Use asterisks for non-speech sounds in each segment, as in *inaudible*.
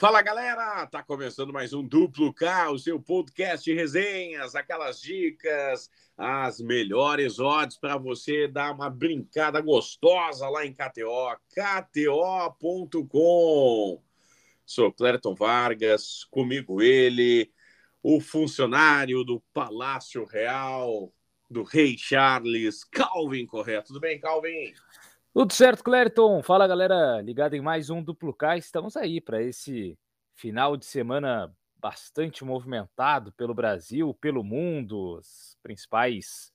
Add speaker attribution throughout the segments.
Speaker 1: Fala galera, tá começando mais um Duplo K, o seu podcast de resenhas, aquelas dicas, as melhores odds para você dar uma brincada gostosa lá em KTO, kto.com. Sou Clériton Vargas, comigo ele, o funcionário do Palácio Real, do Rei Charles, Calvin Correto. Tudo bem, Calvin?
Speaker 2: Tudo certo, Clériton? Fala, galera, ligado em mais um Duplo K. Estamos aí para esse final de semana bastante movimentado pelo Brasil, pelo mundo, as principais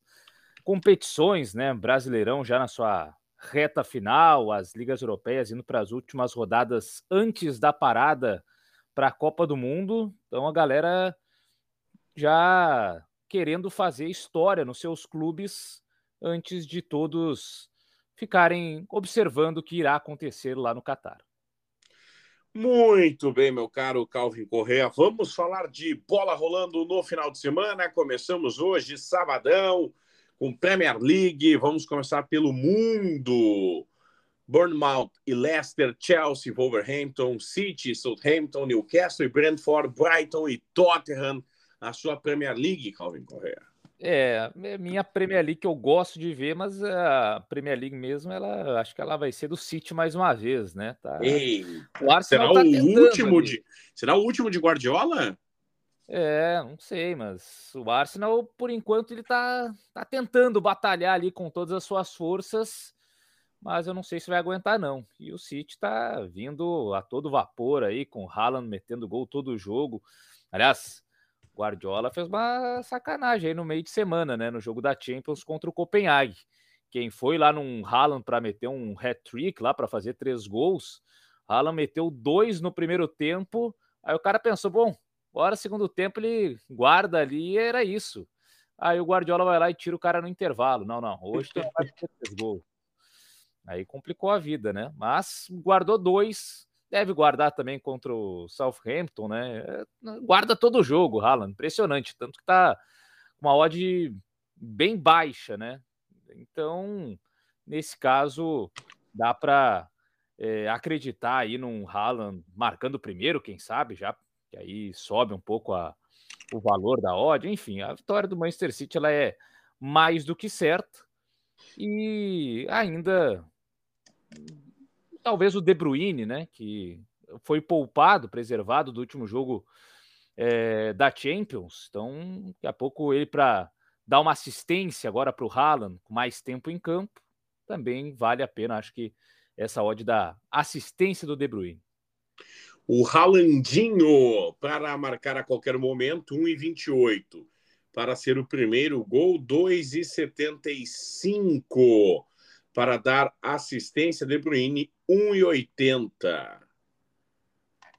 Speaker 2: competições, né? Brasileirão já na sua reta final, as ligas europeias indo para as últimas rodadas antes da parada para a Copa do Mundo. Então a galera já querendo fazer história nos seus clubes antes de todos ficarem observando o que irá acontecer lá no Catar.
Speaker 1: Muito bem, meu caro Calvin Correa. Vamos falar de bola rolando no final de semana. Começamos hoje, sabadão, com Premier League. Vamos começar pelo mundo. Bournemouth e Leicester, Chelsea, Wolverhampton, City, Southampton, Newcastle e Brentford, Brighton e Tottenham. A sua Premier League, Calvin Correa.
Speaker 2: É, é, minha Premier League que eu gosto de ver, mas a Premier League mesmo, ela acho que ela vai ser do City mais uma vez, né?
Speaker 1: Tá... Ei, o será tá o último ali. de será o último de Guardiola?
Speaker 2: É, não sei, mas o Arsenal, por enquanto, ele tá, tá tentando batalhar ali com todas as suas forças, mas eu não sei se vai aguentar, não. E o City tá vindo a todo vapor aí, com o Haaland metendo gol todo o jogo. Aliás, Guardiola fez uma sacanagem aí no meio de semana, né? No jogo da Champions contra o Copenhague. Quem foi lá num Haaland para meter um hat-trick lá para fazer três gols, Haaland meteu dois no primeiro tempo. Aí o cara pensou, bom, agora segundo tempo ele guarda ali e era isso. Aí o Guardiola vai lá e tira o cara no intervalo. Não, não, hoje tem vai ter três gols. Aí complicou a vida, né? Mas guardou dois, Deve guardar também contra o Southampton, né? É, guarda todo o jogo, Haaland. Impressionante. Tanto que tá uma odd bem baixa, né? Então, nesse caso, dá para é, acreditar aí num Haaland marcando primeiro, quem sabe, já que aí sobe um pouco a, o valor da odd. Enfim, a vitória do Manchester City ela é mais do que certa. E ainda talvez o De Bruyne, né, que foi poupado, preservado do último jogo é, da Champions. Então, daqui a pouco ele para dar uma assistência agora para o Haaland, com mais tempo em campo, também vale a pena. Acho que essa odd da assistência do De Bruyne.
Speaker 1: O Haalandinho para marcar a qualquer momento, 1,28. Para ser o primeiro gol, 2,75 para dar assistência de Bruyne 1,80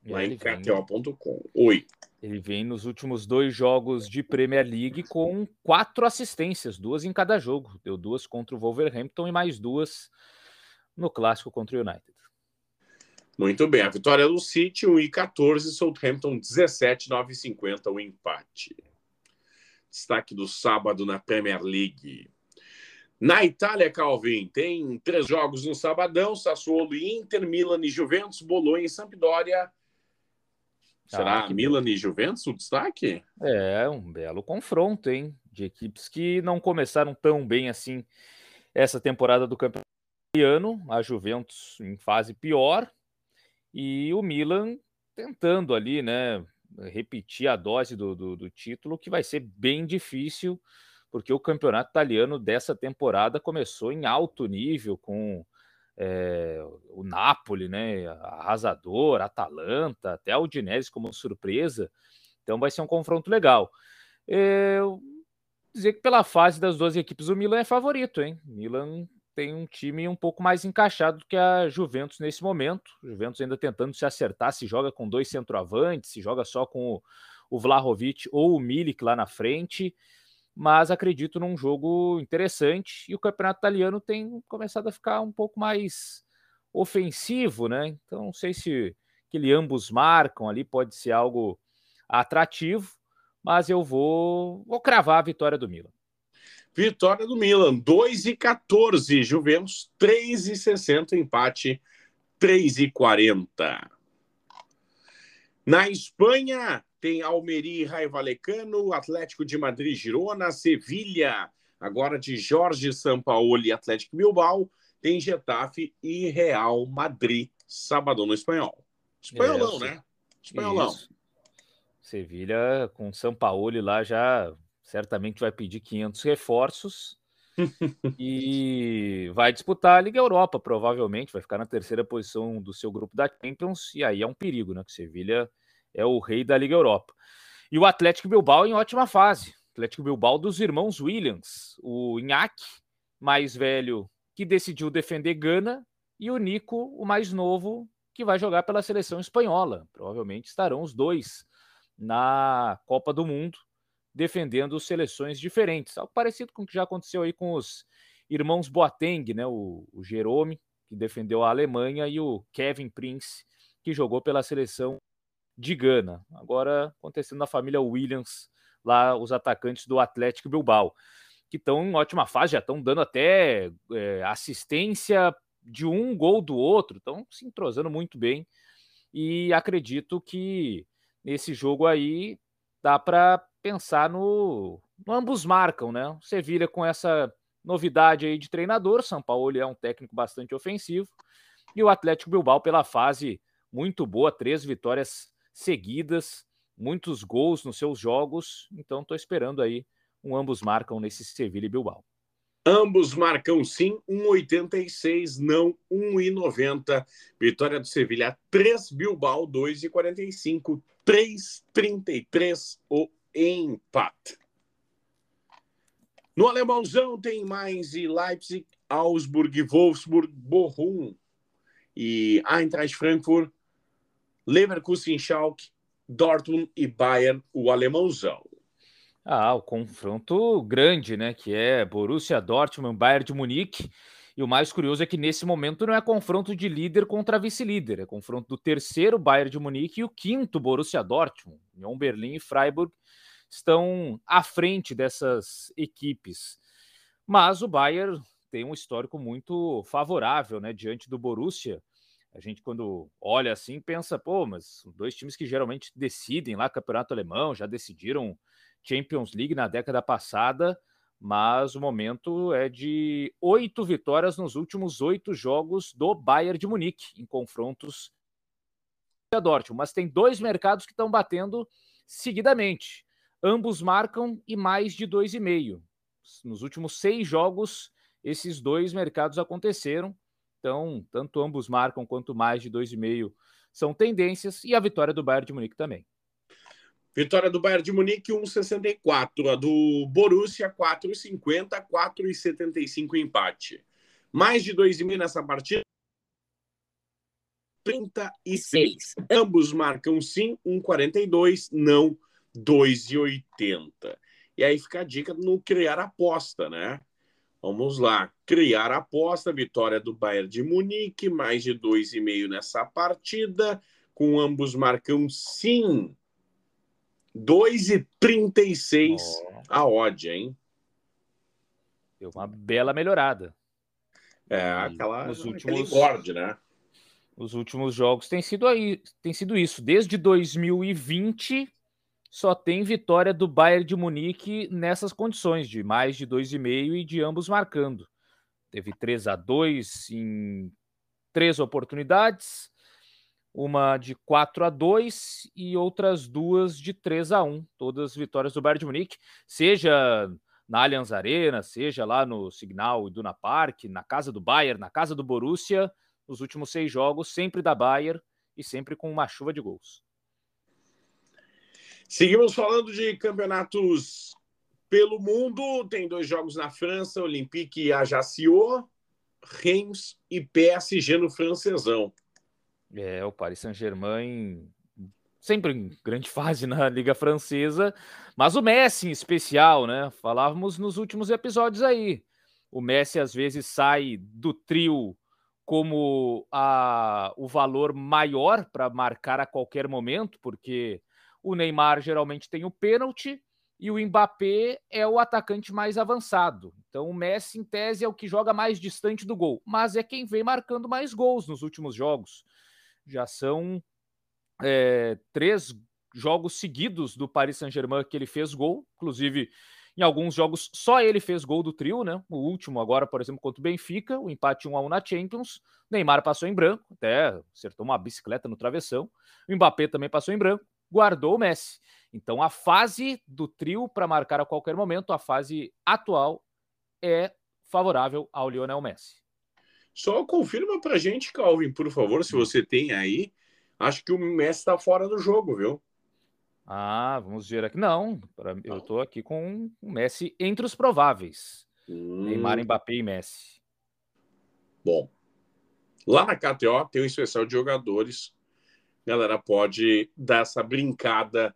Speaker 1: lá em KTO.com. Oi.
Speaker 2: Ele vem nos últimos dois jogos de Premier League com quatro assistências, duas em cada jogo. Deu duas contra o Wolverhampton e mais duas no clássico contra o United.
Speaker 1: Muito bem. A vitória do City, 1,14, Southampton 17, 9,50 o empate. Destaque do sábado na Premier League. Na Itália, Calvin, tem três jogos no sabadão: Sassuolo e Inter, Milan e Juventus, Bolonha e Sampdoria. Será ah, Milan e Juventus o destaque?
Speaker 2: É, um belo confronto, hein? De equipes que não começaram tão bem assim essa temporada do campeonato italiano. A Juventus em fase pior e o Milan tentando ali, né? Repetir a dose do, do, do título, que vai ser bem difícil porque o campeonato italiano dessa temporada começou em alto nível com é, o Napoli, né, arrasador, Atalanta, até a Udinese como surpresa. Então vai ser um confronto legal. Eu dizer que pela fase das duas equipes o Milan é favorito, hein? Milan tem um time um pouco mais encaixado do que a Juventus nesse momento. Juventus ainda tentando se acertar, se joga com dois centroavantes, se joga só com o, o Vlahovic ou o Milik lá na frente mas acredito num jogo interessante e o campeonato italiano tem começado a ficar um pouco mais ofensivo, né? Então não sei se aquele ambos marcam ali pode ser algo atrativo, mas eu vou, vou cravar a vitória do Milan.
Speaker 1: Vitória do Milan, 2 e 14, Juventus 3 e 60, empate 3 e 40. Na Espanha, tem Almeria e Raio Valecano, Atlético de Madrid, Girona, Sevilha, agora de Jorge Sampaoli e Atlético Bilbao, tem Getafe e Real Madrid, sábado no espanhol. Espanholão, é, né? Espanholão. Isso.
Speaker 2: Sevilha com Sampaoli lá já certamente vai pedir 500 reforços *laughs* e vai disputar a Liga Europa, provavelmente, vai ficar na terceira posição do seu grupo da Champions, e aí é um perigo, né? Que Sevilha é o rei da Liga Europa. E o Atlético Bilbao em ótima fase. Atlético Bilbao dos irmãos Williams, o Inhaque, mais velho, que decidiu defender Gana, e o Nico, o mais novo, que vai jogar pela seleção espanhola. Provavelmente estarão os dois na Copa do Mundo defendendo seleções diferentes. Algo parecido com o que já aconteceu aí com os irmãos Boateng, né? O, o Jerome, que defendeu a Alemanha, e o Kevin Prince, que jogou pela seleção de Gana. Agora acontecendo na família Williams, lá os atacantes do Atlético Bilbao, que estão em ótima fase, já estão dando até é, assistência de um gol do outro, estão se entrosando muito bem. E acredito que nesse jogo aí dá para pensar no, no, ambos marcam, né? O Sevilha com essa novidade aí de treinador, São Paulo é um técnico bastante ofensivo e o Atlético Bilbao pela fase muito boa, três vitórias seguidas, muitos gols nos seus jogos, então estou esperando aí um ambos marcam nesse Sevilha e Bilbao.
Speaker 1: Ambos marcam sim, 1,86, não 1,90. Vitória do Sevilha 3, Bilbao 2,45, 3,33 o empate. No alemãozão tem mais Leipzig, Augsburg, Wolfsburg, Bochum e Eintracht Frankfurt, Leverkusen, Schalke, Dortmund e Bayern, o alemãozão.
Speaker 2: Ah, o confronto grande, né? Que é Borussia Dortmund, Bayern de Munique. E o mais curioso é que nesse momento não é confronto de líder contra vice-líder, é confronto do terceiro Bayern de Munique e o quinto Borussia Dortmund. União Berlim e Freiburg estão à frente dessas equipes. Mas o Bayern tem um histórico muito favorável, né, diante do Borussia. A gente quando olha assim pensa, pô, mas dois times que geralmente decidem lá campeonato alemão, já decidiram Champions League na década passada, mas o momento é de oito vitórias nos últimos oito jogos do Bayern de Munique em confrontos a Dortmund. Mas tem dois mercados que estão batendo seguidamente. Ambos marcam e mais de 2,5. Nos últimos seis jogos, esses dois mercados aconteceram. Então, tanto ambos marcam quanto mais de 2,5 são tendências. E a vitória do Bayern de Munique também.
Speaker 1: Vitória do Bayern de Munique 1,64. A do Borussia 4,50, 4,75 empate. Mais de 2,5 nessa partida. 36. Ambos marcam sim, 1,42, não 2,80. E aí fica a dica no criar aposta, né? Vamos lá, criar aposta, vitória do Bayern de Munique, mais de 2,5 nessa partida, com ambos marcam sim. 2,36 oh. a odd, hein?
Speaker 2: Deu uma bela melhorada.
Speaker 1: É, aquela, nos últimos, board, né?
Speaker 2: Os últimos jogos tem sido aí, tem sido isso. Desde 2020, só tem vitória do Bayern de Munique nessas condições, de mais de 2,5 e de ambos marcando. Teve 3 a 2 em três oportunidades, uma de 4 a 2 e outras duas de 3 a 1, todas vitórias do Bayern de Munique, seja na Allianz Arena, seja lá no Signal Iduna Park, na casa do Bayern, na casa do Borussia, nos últimos seis jogos, sempre da Bayern e sempre com uma chuva de gols.
Speaker 1: Seguimos falando de campeonatos pelo mundo. Tem dois jogos na França, Olympique e Ajaccio, Reims e PSG no francesão.
Speaker 2: É, o Paris Saint-Germain sempre em grande fase na Liga Francesa, mas o Messi em especial, né? Falávamos nos últimos episódios aí. O Messi às vezes sai do trio como a, o valor maior para marcar a qualquer momento, porque o Neymar geralmente tem o pênalti e o Mbappé é o atacante mais avançado. Então o Messi, em tese, é o que joga mais distante do gol, mas é quem vem marcando mais gols nos últimos jogos. Já são é, três jogos seguidos do Paris Saint-Germain que ele fez gol, inclusive em alguns jogos só ele fez gol do trio, né? O último agora, por exemplo, contra o Benfica, o empate 1 a 1 na Champions. Neymar passou em branco, até acertou uma bicicleta no travessão. O Mbappé também passou em branco, guardou o Messi. Então a fase do trio para marcar a qualquer momento, a fase atual é favorável ao Lionel Messi.
Speaker 1: Só confirma pra gente, Calvin, por favor, se você tem aí. Acho que o Messi está fora do jogo, viu?
Speaker 2: Ah, vamos ver aqui. Não, pra, eu estou aqui com o Messi entre os prováveis. Hum. Neymar, Mbappé e Messi.
Speaker 1: Bom, lá na KTO tem um especial de jogadores. Galera pode dar essa brincada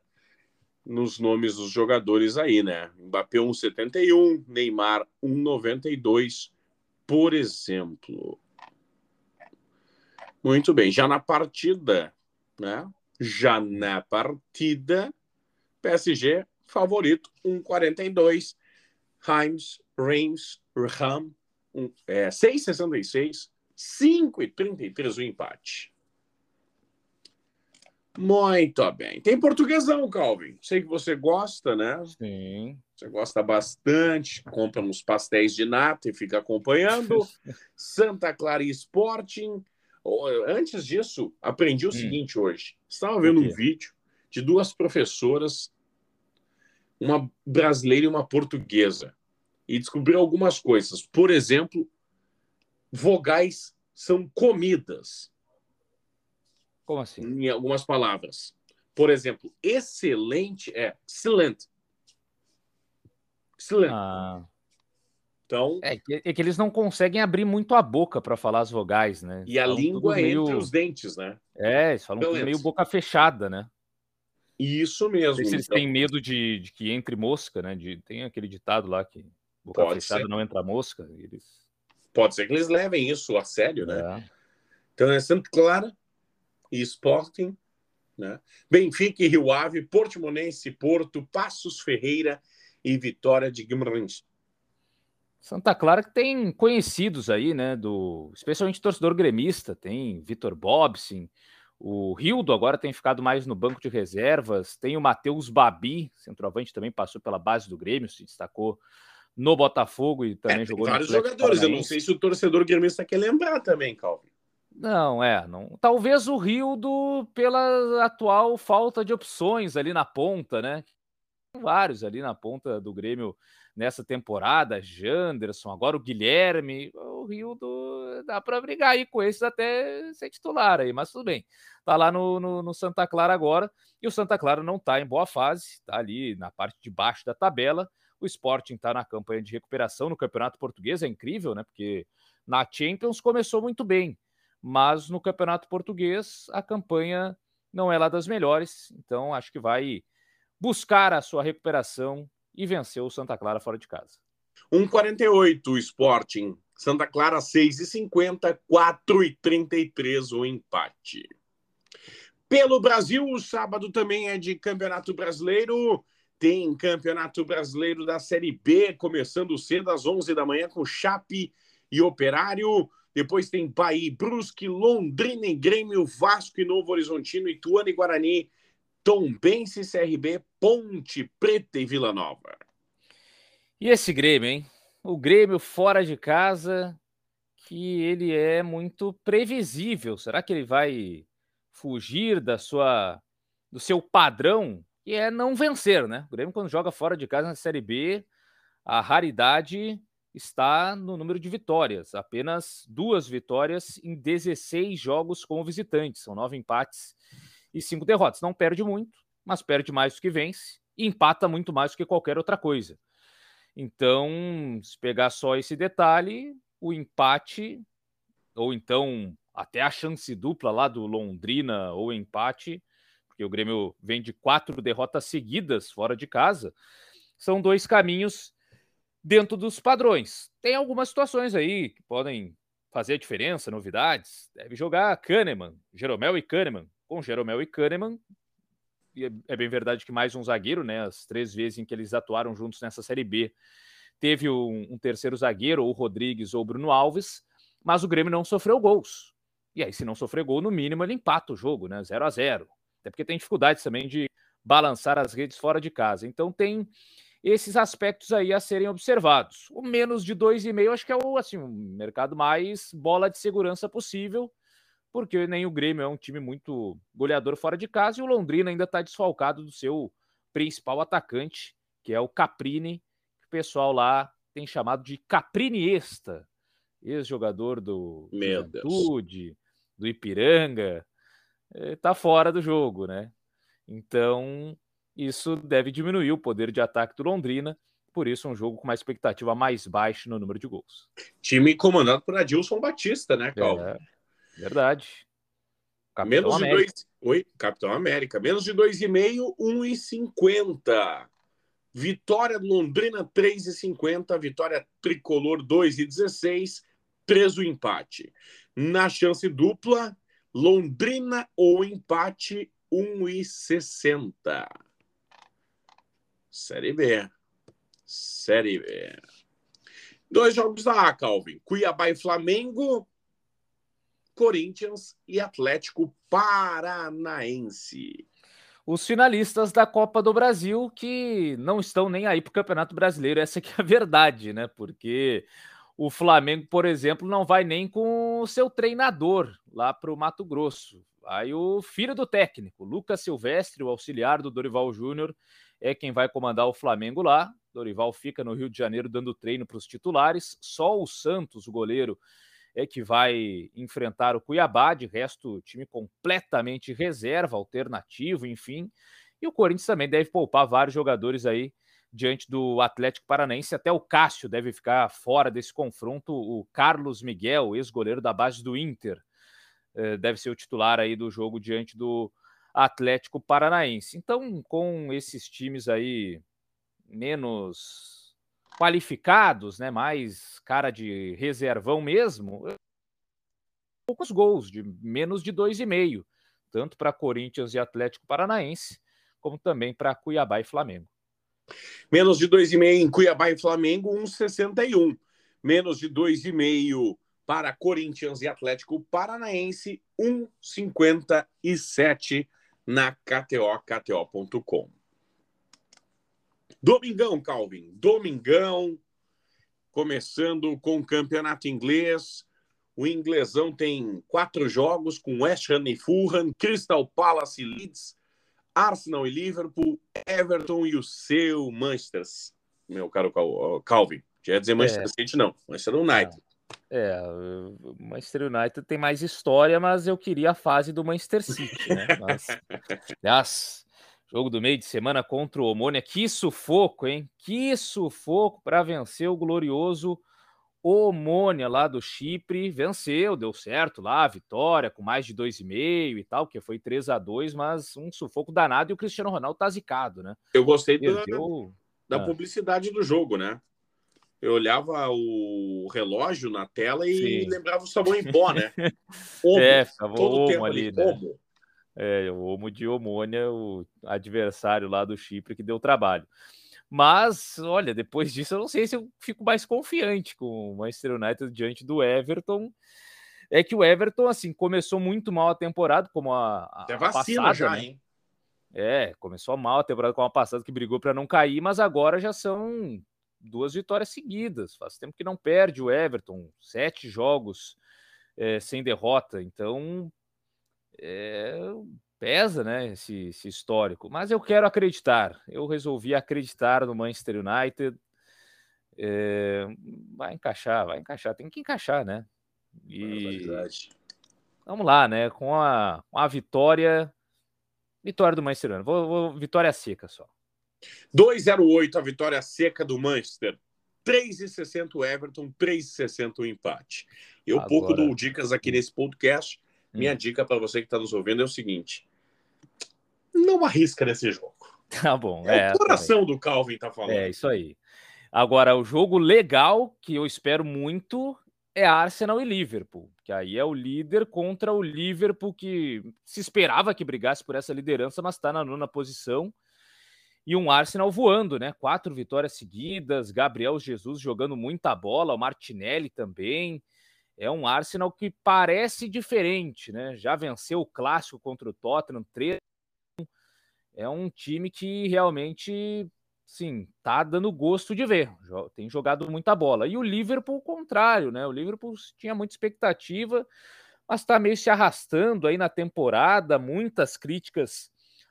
Speaker 1: nos nomes dos jogadores aí, né? Mbappé 1,71, Neymar 1,92, por exemplo. Muito bem, já na partida, né? Já na partida, PSG favorito 1,42. Himes, Reims, Ram, um, é, 6,66. 5,33 o empate. Muito bem. Tem portuguesão, Calvin. Sei que você gosta, né?
Speaker 2: Sim.
Speaker 1: Você gosta bastante, compra uns pastéis de nata e fica acompanhando. *laughs* Santa Clara Sporting Antes disso, aprendi o hum. seguinte hoje. Estava vendo um vídeo de duas professoras, uma brasileira e uma portuguesa, e descobri algumas coisas. Por exemplo, vogais são comidas.
Speaker 2: Como assim?
Speaker 1: Em algumas palavras. Por exemplo, excelente é excelente.
Speaker 2: Excelente. Ah. Então, é que, é que, eles não conseguem abrir muito a boca para falar as vogais, né?
Speaker 1: E a língua meio... entre os dentes, né?
Speaker 2: É, eles falam meio boca fechada, né?
Speaker 1: Isso mesmo.
Speaker 2: se eles então... têm medo de, de, que entre mosca, né? De, tem aquele ditado lá que boca Pode fechada ser. não entra mosca. Eles...
Speaker 1: Pode ser que eles levem isso a sério, né? É. Então é Santa Clara e Sporting, né? Benfica e Rio Ave, Portimonense, Porto, Passos Ferreira e Vitória de Guimarães.
Speaker 2: Santa Clara que tem conhecidos aí, né? Do, especialmente torcedor gremista, tem Vitor Bobsin, o Rildo agora tem ficado mais no banco de reservas, tem o Matheus Babi, centroavante também passou pela base do Grêmio, se destacou no Botafogo e também é, jogou
Speaker 1: vários jogadores. Eu não sei se o torcedor gremista quer lembrar também, Calvin.
Speaker 2: Não, é, não. Talvez o Rildo pela atual falta de opções ali na ponta, né? Vários ali na ponta do Grêmio nessa temporada, Janderson, agora o Guilherme, o Rio do, dá para brigar aí com esses até ser titular aí, mas tudo bem. Tá lá no, no, no, Santa Clara agora, e o Santa Clara não tá em boa fase, tá ali na parte de baixo da tabela. O Sporting tá na campanha de recuperação no Campeonato Português, é incrível, né? Porque na Champions começou muito bem, mas no Campeonato Português a campanha não é lá das melhores, então acho que vai buscar a sua recuperação e venceu o Santa Clara fora de casa.
Speaker 1: 1,48 Sporting. Santa Clara 6,50, 4,33 o empate. Pelo Brasil, o sábado também é de Campeonato Brasileiro. Tem Campeonato Brasileiro da Série B, começando cedo às 11 da manhã com Chape e Operário. Depois tem Bahia, Brusque, Londrina e Grêmio, Vasco e Novo Horizontino, Ituano e Guarani, Tombense, CRB, Ponte Preta e Vila Nova.
Speaker 2: E esse Grêmio, hein? O Grêmio fora de casa, que ele é muito previsível. Será que ele vai fugir da sua do seu padrão, que é não vencer, né? O Grêmio quando joga fora de casa na Série B, a raridade está no número de vitórias, apenas duas vitórias em 16 jogos como visitante, são nove empates e cinco derrotas. Não perde muito, mas perde mais do que vence e empata muito mais do que qualquer outra coisa. Então, se pegar só esse detalhe, o empate, ou então até a chance dupla lá do Londrina ou empate, porque o Grêmio vem de quatro derrotas seguidas fora de casa, são dois caminhos dentro dos padrões. Tem algumas situações aí que podem fazer a diferença, novidades. Deve jogar Kahneman, Jeromel e Kahneman, com Jeromel e Kahneman. É, é bem verdade que mais um zagueiro, né? As três vezes em que eles atuaram juntos nessa Série B, teve um, um terceiro zagueiro, ou Rodrigues ou Bruno Alves, mas o Grêmio não sofreu gols. E aí, se não sofrer gol, no mínimo ele empata o jogo, né? 0 a 0 Até porque tem dificuldade também de balançar as redes fora de casa. Então tem esses aspectos aí a serem observados. O menos de 2,5 acho que é o assim, o mercado mais bola de segurança possível, porque nem o Grêmio é um time muito goleador fora de casa e o Londrina ainda está desfalcado do seu principal atacante, que é o Caprini, que o pessoal lá tem chamado de Capriniesta, ex-jogador do Juventude, do Ipiranga, está eh, fora do jogo, né? Então, isso deve diminuir o poder de ataque do Londrina. Por isso, um jogo com uma expectativa mais baixa no número de gols.
Speaker 1: Time comandado por Adilson Batista, né, Calvo? É,
Speaker 2: verdade.
Speaker 1: Capitão Menos América. de dois. Oi, Capitão América. Menos de 2,5, 1,50. Vitória Londrina 3,50. Vitória Tricolor 2,16. 3 o empate. Na chance dupla, Londrina ou empate 1,60. Série B. Série B. Dois jogos da A, Calvin. Cuiabá e Flamengo. Corinthians e Atlético Paranaense.
Speaker 2: Os finalistas da Copa do Brasil que não estão nem aí para o Campeonato Brasileiro. Essa é a verdade, né? Porque o Flamengo, por exemplo, não vai nem com o seu treinador lá para o Mato Grosso. Aí o filho do técnico, Lucas Silvestre, o auxiliar do Dorival Júnior, é quem vai comandar o Flamengo lá. Dorival fica no Rio de Janeiro dando treino para os titulares. Só o Santos, o goleiro, é que vai enfrentar o Cuiabá. De resto, time completamente reserva, alternativo, enfim. E o Corinthians também deve poupar vários jogadores aí diante do Atlético Paranaense. Até o Cássio deve ficar fora desse confronto. O Carlos Miguel, ex-goleiro da base do Inter, eh, deve ser o titular aí do jogo diante do Atlético Paranaense. Então, com esses times aí menos qualificados, né, mais cara de reservão mesmo, poucos gols, de menos de dois e meio, tanto para Corinthians e Atlético Paranaense, como também para Cuiabá e Flamengo.
Speaker 1: Menos de 2,5 em Cuiabá e Flamengo, 1,61. Menos de 2,5 para Corinthians e Atlético Paranaense, 1,57 na KTO, KTO.com. Domingão, Calvin. Domingão, começando com o campeonato inglês. O inglesão tem quatro jogos com West Ham e Fulham, Crystal Palace e Leeds, Arsenal e Liverpool, Everton e o seu Manchester, meu caro Calvin. Já ia dizer Manchester é. City, não. Manchester United.
Speaker 2: É, o Manchester United tem mais história, mas eu queria a fase do Manchester City, né? Mas, aliás, jogo do meio de semana contra o Omônia, que sufoco, hein? Que sufoco para vencer o glorioso Omônia lá do Chipre. Venceu, deu certo lá, vitória com mais de 2,5 e tal, que foi 3 a 2 mas um sufoco danado e o Cristiano Ronaldo tá zicado, né?
Speaker 1: Eu gostei da, da ah. publicidade do jogo, né? Eu olhava o relógio na tela e Sim. lembrava o sabão em pó, né? *laughs*
Speaker 2: Omo, é, ficava todo o tempo ali, ali né? É, o Omo de Omônia, o adversário lá do Chipre que deu trabalho. Mas, olha, depois *laughs* disso eu não sei se eu fico mais confiante com o Manchester United diante do Everton. É que o Everton, assim, começou muito mal a temporada, como a, a,
Speaker 1: Até vacina passada, já, né? hein?
Speaker 2: É, começou mal a temporada com a passada que brigou para não cair, mas agora já são duas vitórias seguidas. Faz tempo que não perde o Everton, sete jogos é, sem derrota. Então, é, pesa, né, esse, esse, histórico. Mas eu quero acreditar. Eu resolvi acreditar no Manchester United. É, vai encaixar, vai encaixar. Tem que encaixar, né? E vamos lá, né? Com a, a vitória, vitória do Manchester United. Vou, vou, vitória seca só.
Speaker 1: 2,08 a vitória seca do Manchester. 3,60 o Everton, 3,60 o empate. Eu Agora... pouco dou dicas aqui nesse podcast. Minha hum. dica para você que está nos ouvindo é o seguinte: não arrisca nesse jogo.
Speaker 2: Tá bom.
Speaker 1: É, é o coração também. do Calvin tá falando.
Speaker 2: É isso aí. Agora, o jogo legal que eu espero muito é Arsenal e Liverpool, que aí é o líder contra o Liverpool que se esperava que brigasse por essa liderança, mas está na nona posição e um Arsenal voando, né? Quatro vitórias seguidas, Gabriel Jesus jogando muita bola, o Martinelli também. É um Arsenal que parece diferente, né? Já venceu o clássico contra o Tottenham, três é um time que realmente, sim, tá dando gosto de ver. Tem jogado muita bola. E o Liverpool, o contrário, né? O Liverpool tinha muita expectativa, mas está meio se arrastando aí na temporada. Muitas críticas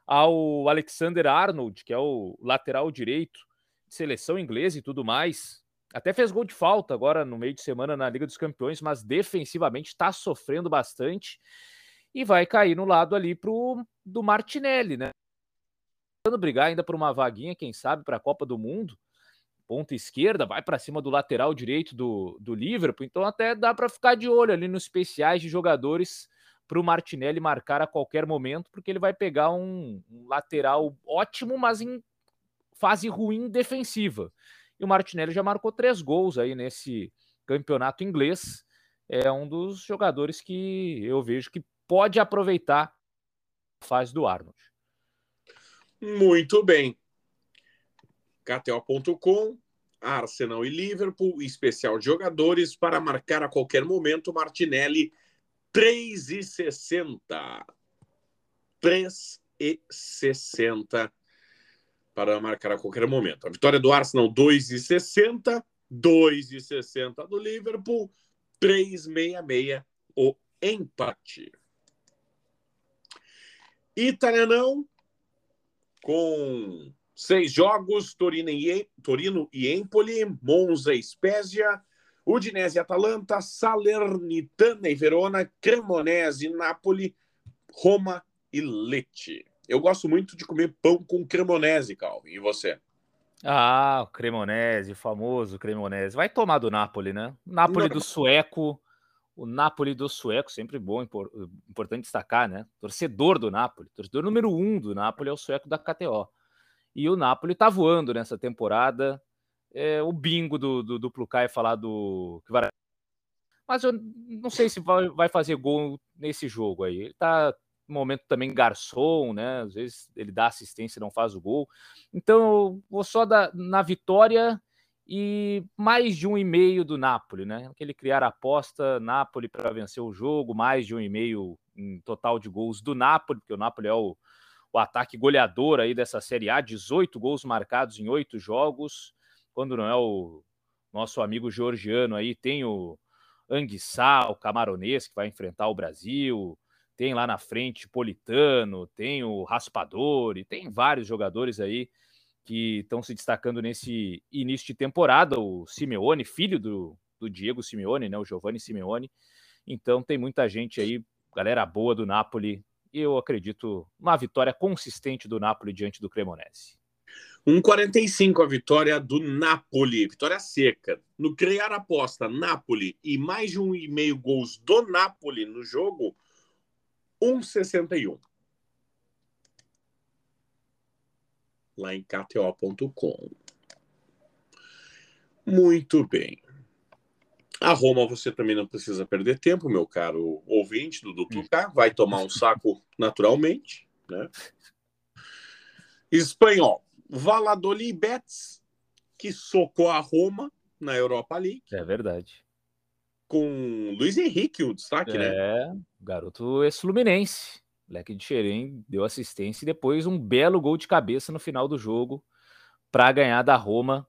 Speaker 2: ao Alexander Arnold, que é o lateral direito de seleção inglesa e tudo mais. Até fez gol de falta agora no meio de semana na Liga dos Campeões, mas defensivamente está sofrendo bastante e vai cair no lado ali pro, do Martinelli, né? Tentando brigar ainda por uma vaguinha, quem sabe, para a Copa do Mundo. Ponta esquerda, vai para cima do lateral direito do, do Liverpool, então até dá para ficar de olho ali nos especiais de jogadores para o Martinelli marcar a qualquer momento, porque ele vai pegar um, um, lateral ótimo, mas em fase ruim defensiva. E o Martinelli já marcou três gols aí nesse campeonato inglês. É um dos jogadores que eu vejo que pode aproveitar a fase do Arnold.
Speaker 1: Muito bem. KTO.com, Arsenal e Liverpool, especial de jogadores para marcar a qualquer momento Martinelli 3,60. 3,60 para marcar a qualquer momento. A vitória do Arsenal, 2,60. 2,60 do Liverpool. 3,66 o empate. Italianão, com seis jogos, Torino e, Torino e Empoli, Monza e Spezia, Udinese e Atalanta, Salernitana e Verona, Cremonese e Napoli, Roma e Lecce. Eu gosto muito de comer pão com cremonese, Calvin. E você?
Speaker 2: Ah, o cremonese, o famoso cremonese. Vai tomar do Napoli, né? Napoli Não. do sueco. O Napoli do sueco, sempre bom, importante destacar, né? Torcedor do Napoli. Torcedor número um do Napoli é o sueco da KTO. E o Napoli tá voando nessa temporada é, o bingo do, do, do Plucai falar do. Mas eu não sei se vai, vai fazer gol nesse jogo aí. Ele tá no momento também garçom, né? Às vezes ele dá assistência e não faz o gol. Então eu vou só da, na vitória e mais de um e meio do Napoli, né? Aquele criar aposta, Napoli para vencer o jogo, mais de um e meio em total de gols do Napoli, porque o Napoli é o, o ataque goleador aí dessa Série A, 18 gols marcados em oito jogos quando não é o nosso amigo georgiano aí, tem o Anguissá, o camaronês, que vai enfrentar o Brasil, tem lá na frente Politano, tem o Raspador, e tem vários jogadores aí que estão se destacando nesse início de temporada. O Simeone, filho do, do Diego Simeone, né, o Giovanni Simeone. Então tem muita gente aí, galera boa do Napoli, e eu acredito uma vitória consistente do Napoli diante do Cremonese.
Speaker 1: 1,45 a vitória do Napoli, vitória seca. No criar aposta Napoli e mais de um e meio gols do Napoli no jogo, 1,61. Lá em KTO.com. Muito bem. A Roma você também não precisa perder tempo, meu caro ouvinte do Duplo K. Vai tomar um saco *laughs* naturalmente, né? Espanhol. Valladolid Betis, que socou a Roma na Europa League.
Speaker 2: É verdade.
Speaker 1: Com Luiz Henrique, o destaque,
Speaker 2: é,
Speaker 1: né?
Speaker 2: É, garoto ex-fluminense. Leque de Xerém deu assistência e depois um belo gol de cabeça no final do jogo para ganhar da Roma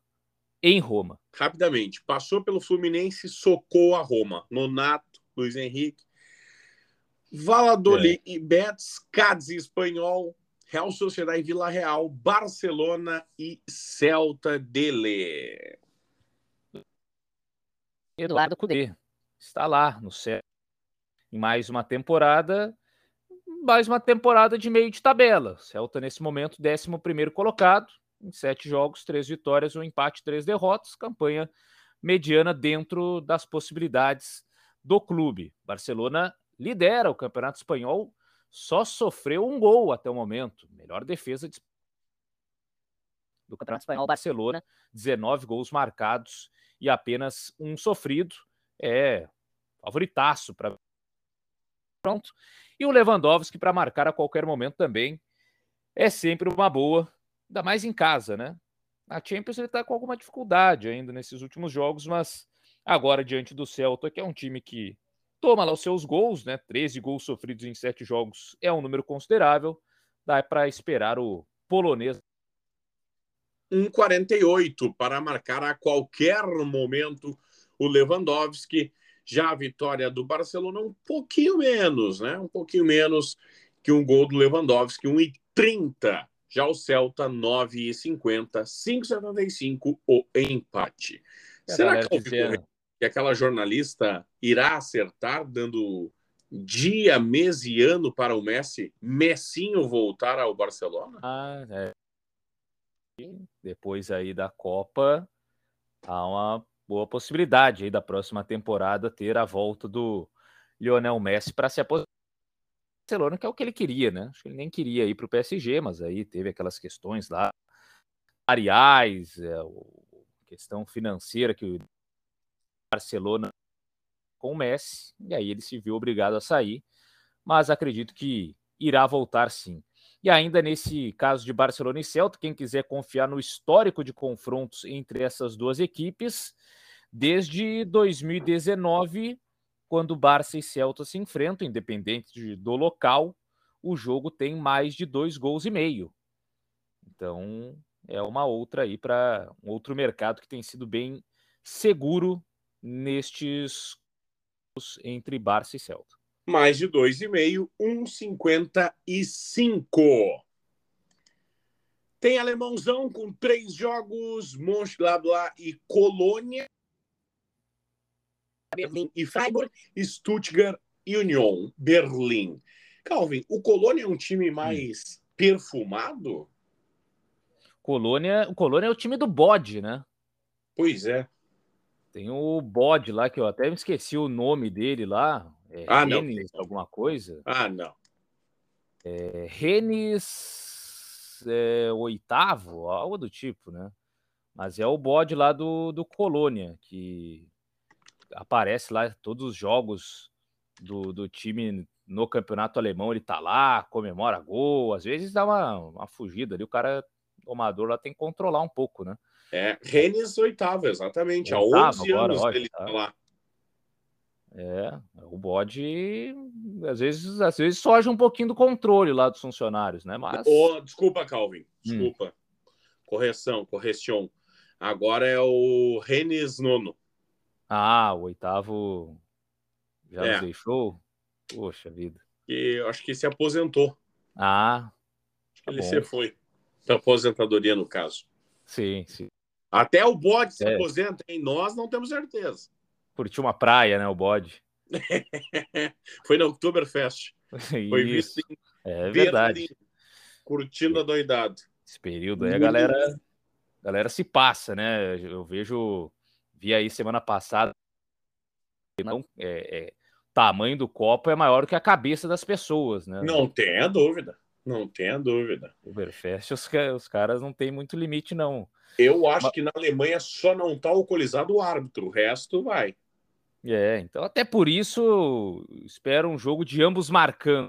Speaker 2: em Roma.
Speaker 1: Rapidamente, passou pelo Fluminense, socou a Roma. Nonato, Luiz Henrique. Valladolid é. e Betis, Cádiz Espanhol, Real Sociedade Vila Real, Barcelona e Celta dele.
Speaker 2: Eduardo Cudê está lá no céu. Em mais uma temporada, mais uma temporada de meio de tabela. Celta, nesse momento, 11 colocado, em sete jogos, três vitórias, um empate, três derrotas. Campanha mediana dentro das possibilidades do clube. Barcelona lidera o Campeonato Espanhol só sofreu um gol até o momento. Melhor defesa de... do Campeonato Espanhol, Barcelona, 19 gols marcados e apenas um sofrido. É favoritaço para pronto. E o Lewandowski para marcar a qualquer momento também é sempre uma boa, ainda mais em casa, né? A Champions ele está com alguma dificuldade ainda nesses últimos jogos, mas agora diante do Celta, que é um time que toma lá os seus gols, né? 13 gols sofridos em 7 jogos é um número considerável. Dá para esperar o polonês.
Speaker 1: 1,48 para marcar a qualquer momento o Lewandowski. Já a vitória do Barcelona um pouquinho menos, né? Um pouquinho menos que um gol do Lewandowski, 1,30. Já o Celta, 9,50, 5,75 o empate. Será que, que aquela jornalista irá acertar, dando dia, mês e ano para o Messi, Messinho voltar ao Barcelona?
Speaker 2: Ah, é. Depois aí da Copa, há uma boa possibilidade aí da próxima temporada ter a volta do Lionel Messi para se aposentar. Barcelona, que é o que ele queria, né? Acho que ele nem queria ir para o PSG, mas aí teve aquelas questões lá, ariais, é, questão financeira que o Barcelona com o Messi, e aí ele se viu obrigado a sair, mas acredito que irá voltar sim. E ainda nesse caso de Barcelona e Celta, quem quiser confiar no histórico de confrontos entre essas duas equipes, desde 2019 quando Barça e Celta se enfrentam, independente do local, o jogo tem mais de dois gols e meio. Então é uma outra aí para um outro mercado que tem sido bem seguro nestes entre Barça e Celta.
Speaker 1: Mais de dois e meio, 1,55. Tem alemãozão com três jogos, Mönchengladbach e Colônia. Berlim e Freiburg, Stuttgart e Union Berlim. Calvin, o Colônia é um time mais hum. perfumado?
Speaker 2: Colônia, o Colônia é o time do bode, né?
Speaker 1: Pois é.
Speaker 2: Tem o bode lá, que eu até me esqueci o nome dele lá. É
Speaker 1: ah,
Speaker 2: Renes, não. alguma coisa?
Speaker 1: Ah, não.
Speaker 2: É, Renes é, oitavo, algo do tipo, né? Mas é o bode lá do, do Colônia, que aparece lá todos os jogos do, do time no campeonato alemão, ele tá lá, comemora gol, às vezes dá uma, uma fugida ali, o cara, o amador lá tem que controlar um pouco, né?
Speaker 1: É, Rennes oitavo, exatamente, oitavo, há 11 agora, anos ele tá. lá.
Speaker 2: É, o bode às vezes, às vezes soja um pouquinho do controle lá dos funcionários, né? Mas.
Speaker 1: Oh, desculpa, Calvin. Hum. Desculpa. Hum. Correção, correção. Agora é o Rennes nono.
Speaker 2: Ah, o oitavo já é. nos deixou? Poxa vida.
Speaker 1: E eu acho que se aposentou.
Speaker 2: Ah.
Speaker 1: Tá ele bom. se foi. Da aposentadoria, no caso.
Speaker 2: Sim, sim.
Speaker 1: Até o bode se é. aposenta, hein? Nós não temos certeza.
Speaker 2: Curtiu uma praia, né? O bode. *laughs*
Speaker 1: foi na Oktoberfest. Foi visto em
Speaker 2: é verdade. Berlim,
Speaker 1: curtindo a doidado.
Speaker 2: Esse período aí a galera, a galera se passa, né? Eu vejo vi aí semana passada. Não, é, é, tamanho do copo é maior que a cabeça das pessoas, né?
Speaker 1: Não tenha dúvida. Não tenha dúvida.
Speaker 2: O Uberfest, os, os caras não tem muito limite, não.
Speaker 1: Eu acho Mas... que na Alemanha só não tá alcoolizado o árbitro, o resto vai.
Speaker 2: É, então até por isso espero um jogo de ambos marcando.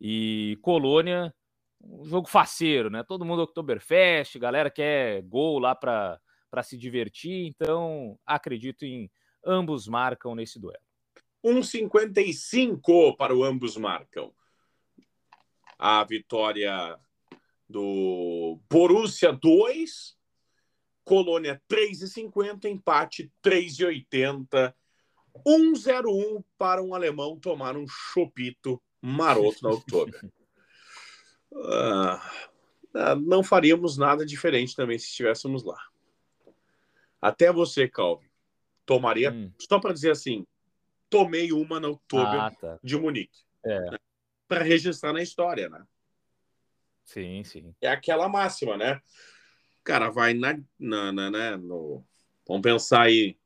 Speaker 2: E Colônia, um jogo faceiro, né? Todo mundo Oktoberfest, galera quer gol lá para para se divertir. Então, acredito em ambos marcam nesse duelo.
Speaker 1: 1,55 para o ambos marcam. A vitória do Borussia 2, Colônia 3,50, empate 3,80. 1,01 para um alemão tomar um chopito maroto na outubro. *laughs* ah, não faríamos nada diferente também se estivéssemos lá. Até você, Calvin, tomaria, hum. só para dizer assim, tomei uma na outubro ah, tá. de Munique.
Speaker 2: É.
Speaker 1: Para registrar na história, né?
Speaker 2: Sim, sim.
Speaker 1: É aquela máxima, né? O cara vai na, na, na né, no, vamos pensar aí,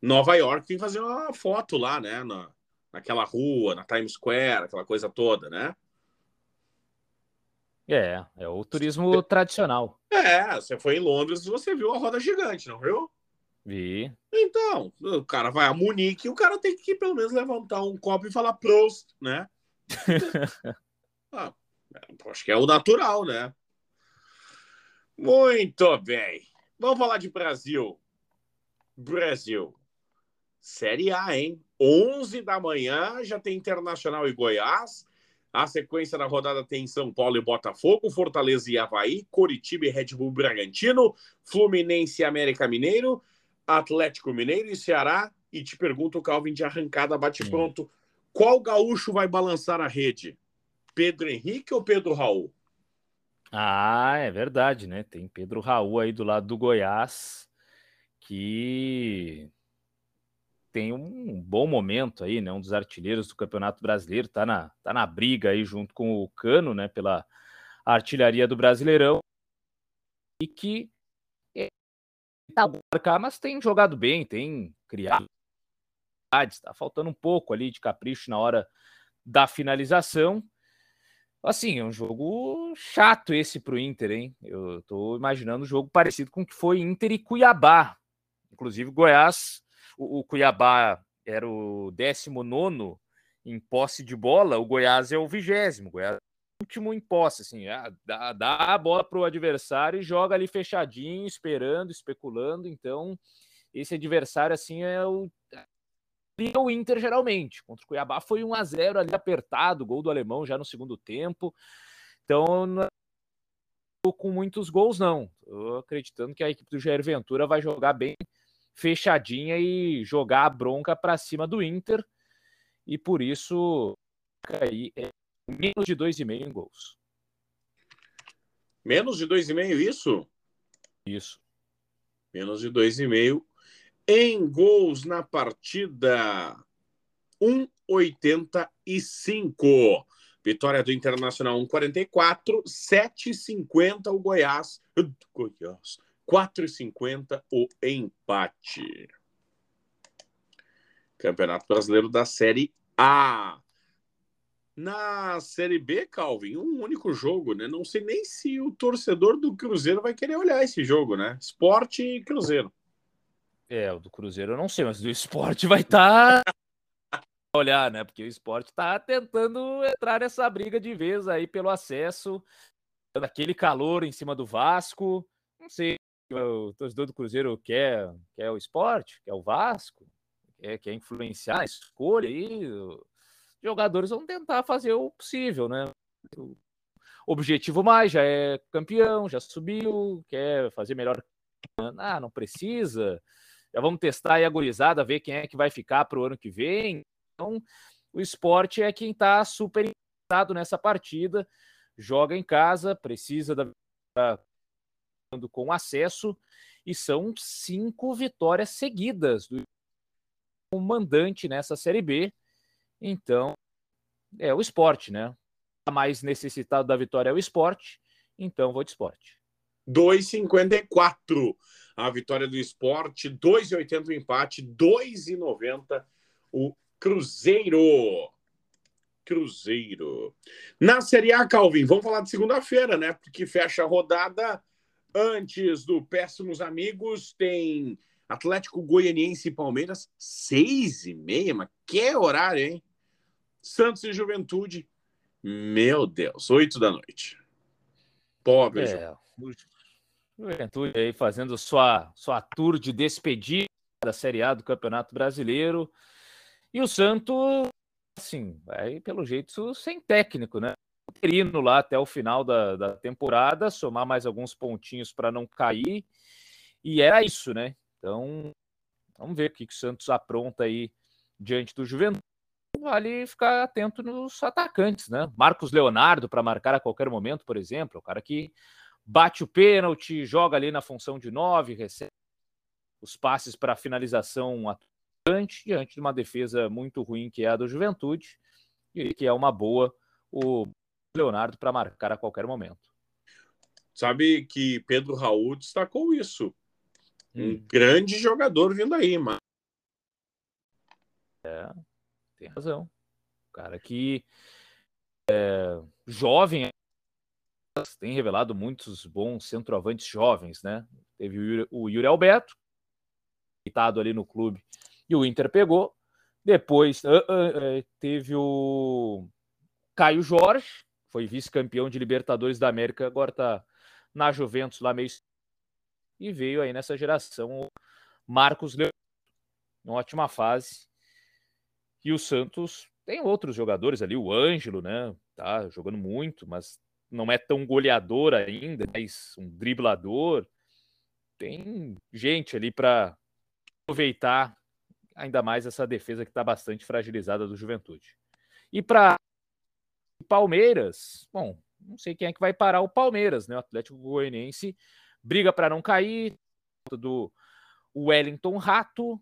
Speaker 1: Nova York, tem que fazer uma foto lá, né? Na, naquela rua, na Times Square, aquela coisa toda, né?
Speaker 2: É, é o turismo você... tradicional.
Speaker 1: É, você foi em Londres e você viu a roda gigante, não viu?
Speaker 2: Vi.
Speaker 1: Então, o cara vai a Munique e o cara tem que pelo menos levantar um copo e falar Prost, né? *laughs* ah, acho que é o natural, né? Muito bem. Vamos falar de Brasil. Brasil. Série A, hein? 11 da manhã já tem Internacional e Goiás. A sequência da rodada tem São Paulo e Botafogo, Fortaleza e Havaí, Coritiba e Red Bull Bragantino, Fluminense e América Mineiro, Atlético Mineiro e Ceará. E te pergunto, Calvin, de arrancada, bate pronto. Qual gaúcho vai balançar a rede? Pedro Henrique ou Pedro Raul?
Speaker 2: Ah, é verdade, né? Tem Pedro Raul aí do lado do Goiás, que tem um bom momento aí, né? Um dos artilheiros do Campeonato Brasileiro, tá na, tá na briga aí junto com o Cano, né? Pela artilharia do Brasileirão. E que é, tá marcar, mas tem jogado bem, tem criado. Está faltando um pouco ali de capricho na hora da finalização. Assim, é um jogo chato esse para o Inter, hein? Eu estou imaginando um jogo parecido com o que foi Inter e Cuiabá. Inclusive, Goiás, o, o Cuiabá era o 19 em posse de bola, o Goiás é o vigésimo. Goiás é o último em posse, assim, ah, dá, dá a bola para o adversário e joga ali fechadinho, esperando, especulando. Então, esse adversário, assim, é o o Inter geralmente. Contra o Cuiabá foi 1 a 0 ali apertado, gol do alemão já no segundo tempo. Então, não com muitos gols não. Tô acreditando que a equipe do Jair Ventura vai jogar bem fechadinha e jogar a bronca para cima do Inter. E por isso aí é menos de 2,5 em gols.
Speaker 1: Menos de 2,5 isso?
Speaker 2: Isso.
Speaker 1: Menos de 2,5 em gols na partida. 1,85. Vitória do Internacional 1,44. 7,50 o Goiás. Goiás. 4,50 o empate. Campeonato Brasileiro da Série A. Na Série B, Calvin, um único jogo, né? Não sei nem se o torcedor do Cruzeiro vai querer olhar esse jogo, né? Esporte e Cruzeiro.
Speaker 2: É, o do Cruzeiro eu não sei, mas do esporte vai estar. Tá... *laughs* Olhar, né? Porque o esporte está tentando entrar nessa briga de vez aí pelo acesso, daquele calor em cima do Vasco. Não sei, o torcedor do Cruzeiro quer, quer o esporte, quer o Vasco, quer, quer influenciar a escolha aí. Os jogadores vão tentar fazer o possível, né? O objetivo mais já é campeão, já subiu, quer fazer melhor. Ah, não precisa já vamos testar aí a gurizada, ver quem é que vai ficar para o ano que vem. Então, o esporte é quem está super interessado nessa partida, joga em casa, precisa da com acesso e são cinco vitórias seguidas do mandante nessa Série B. Então, é o esporte, né? A mais necessitado da vitória é o esporte, então vou de esporte.
Speaker 1: 2,54 a vitória do esporte, 2,80 o empate, 2,90 o Cruzeiro. Cruzeiro. Na Série A, Calvin, vamos falar de segunda-feira, né? Porque fecha a rodada antes do Péssimos Amigos, tem Atlético Goianiense e Palmeiras, seis e meia, mas que horário, hein? Santos e Juventude, meu Deus, oito da noite. Pobre. É,
Speaker 2: Juventude aí fazendo sua, sua tour de despedida da Série A do Campeonato Brasileiro. E o Santos, assim, vai pelo jeito sem técnico, né? Interino lá até o final da, da temporada, somar mais alguns pontinhos para não cair. E era isso, né? Então, vamos ver o que, que o Santos apronta aí diante do Juventude. Vale ficar atento nos atacantes, né? Marcos Leonardo para marcar a qualquer momento, por exemplo, o cara que bate o pênalti, joga ali na função de nove, recebe os passes para finalização atuante, diante de uma defesa muito ruim que é a do Juventude, e que é uma boa o Leonardo para marcar a qualquer momento.
Speaker 1: Sabe que Pedro Raul destacou isso. Um hum. grande jogador vindo aí, mano.
Speaker 2: É, tem razão. cara que é jovem tem revelado muitos bons centroavantes jovens, né? Teve o Yuri, o Yuri Alberto, deitado ali no clube, e o Inter pegou. Depois uh, uh, teve o Caio Jorge, foi vice-campeão de Libertadores da América, agora está na Juventus lá meio. E veio aí nessa geração o Marcos Leão, uma ótima fase. E o Santos tem outros jogadores ali, o Ângelo, né? Tá jogando muito, mas não é tão goleador ainda, mas um driblador. Tem gente ali para aproveitar ainda mais essa defesa que está bastante fragilizada do Juventude. E para Palmeiras, bom, não sei quem é que vai parar o Palmeiras, né? O Atlético Goianiense briga para não cair do Wellington Rato,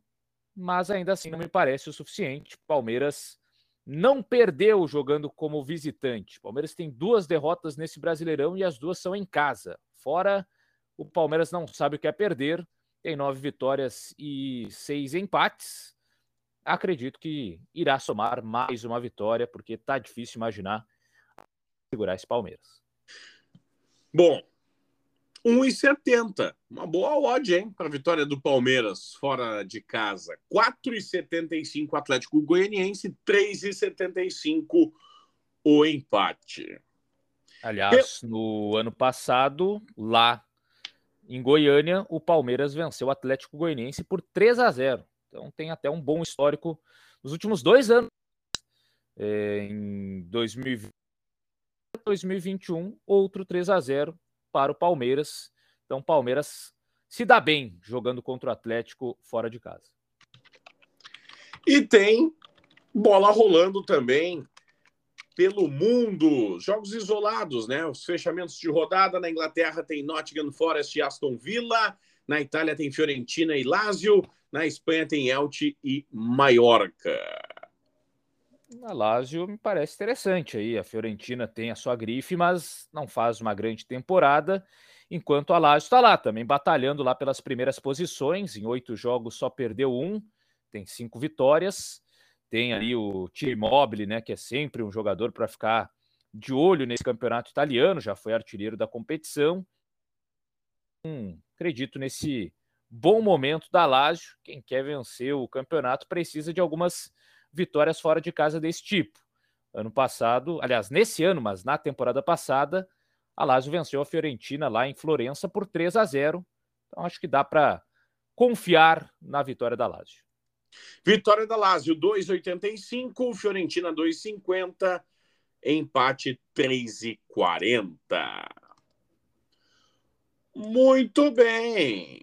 Speaker 2: mas ainda assim não me parece o suficiente. Palmeiras não perdeu jogando como visitante. Palmeiras tem duas derrotas nesse Brasileirão e as duas são em casa. Fora, o Palmeiras não sabe o que é perder. Tem nove vitórias e seis empates. Acredito que irá somar mais uma vitória, porque tá difícil imaginar segurar esse Palmeiras.
Speaker 1: Bom, 1,70. Uma boa odd, hein? Para a vitória do Palmeiras fora de casa. 4,75 Atlético Goianiense, 3,75 o empate.
Speaker 2: Aliás, no ano passado, lá em Goiânia, o Palmeiras venceu o Atlético Goianiense por 3 a 0. Então tem até um bom histórico nos últimos dois anos. É, em 2020, 2021, outro 3 a 0 para o Palmeiras. Então, Palmeiras se dá bem jogando contra o Atlético fora de casa.
Speaker 1: E tem bola rolando também pelo mundo. Jogos isolados, né? Os fechamentos de rodada. Na Inglaterra tem Nottingham Forest e Aston Villa. Na Itália tem Fiorentina e Lazio. Na Espanha tem Elche e Maiorca.
Speaker 2: A Lazio me parece interessante aí. A Fiorentina tem a sua grife, mas não faz uma grande temporada, enquanto a Lazio está lá também batalhando lá pelas primeiras posições. Em oito jogos só perdeu um, tem cinco vitórias. Tem ali o Immobile, né, que é sempre um jogador para ficar de olho nesse campeonato italiano, já foi artilheiro da competição. Hum, acredito nesse bom momento da Lazio. Quem quer vencer o campeonato precisa de algumas vitórias fora de casa desse tipo. Ano passado, aliás, nesse ano, mas na temporada passada, a Lazio venceu a Fiorentina lá em Florença por 3 a 0. Então acho que dá para confiar na vitória da Lazio.
Speaker 1: Vitória da Lazio 2,85, Fiorentina 2,50, empate 3,40. Muito bem.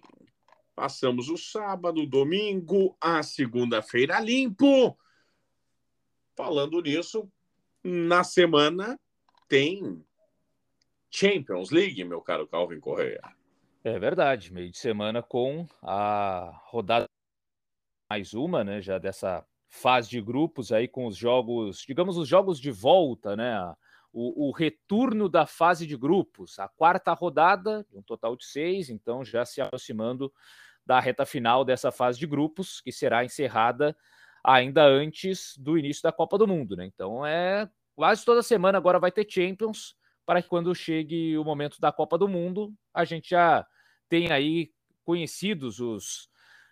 Speaker 1: Passamos o sábado, domingo, a segunda-feira limpo. Falando nisso, na semana tem Champions League, meu caro Calvin Correia.
Speaker 2: É verdade, meio de semana com a rodada mais uma, né, já dessa fase de grupos aí com os jogos, digamos os jogos de volta, né, o, o retorno da fase de grupos, a quarta rodada, um total de seis, então já se aproximando da reta final dessa fase de grupos, que será encerrada ainda antes do início da Copa do Mundo, né? Então é quase toda semana agora vai ter Champions para que quando chegue o momento da Copa do Mundo, a gente já tenha aí conhecidos os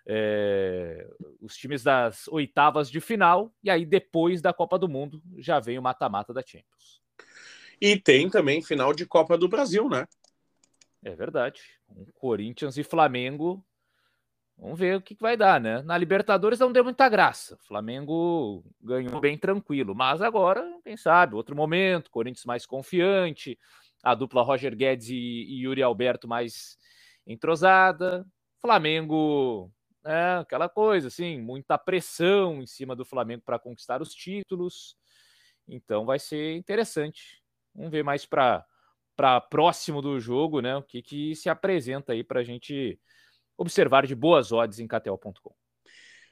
Speaker 2: é, os times das oitavas de final, e aí depois da Copa do Mundo já vem o mata-mata da Champions.
Speaker 1: E tem também final de Copa do Brasil, né?
Speaker 2: É verdade. Um Corinthians e Flamengo Vamos ver o que, vai dar, né? Na Libertadores não deu muita graça. O Flamengo ganhou bem tranquilo. Mas agora, quem sabe, outro momento, Corinthians mais confiante, a dupla Roger Guedes e, Yuri Alberto mais entrosada. Flamengo, é aquela coisa, assim, muita pressão em cima do Flamengo para conquistar os títulos. Então vai ser interessante. Vamos ver mais para próximo do jogo, né? O que, que se apresenta aí para a gente observar de boas odds em KTO.com.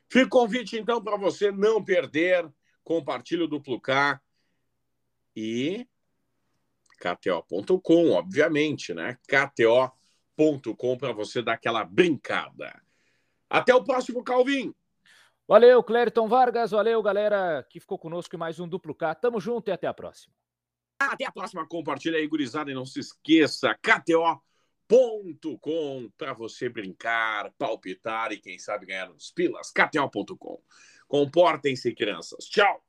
Speaker 1: Fica o convite, então, para você não perder. Compartilhe o duplo K e KTO.com, obviamente, né? KTO.com para você dar aquela brincada. Até o próximo, Calvin.
Speaker 2: Valeu, Clériton Vargas. Valeu, galera que ficou conosco em mais um duplo K. Tamo junto e até a próxima.
Speaker 1: Até a próxima. Compartilha aí, gurizada, e não se esqueça, KTO.com KTO.com para você brincar, palpitar e quem sabe ganhar uns pilas. KTO.com. Comportem-se, crianças. Tchau!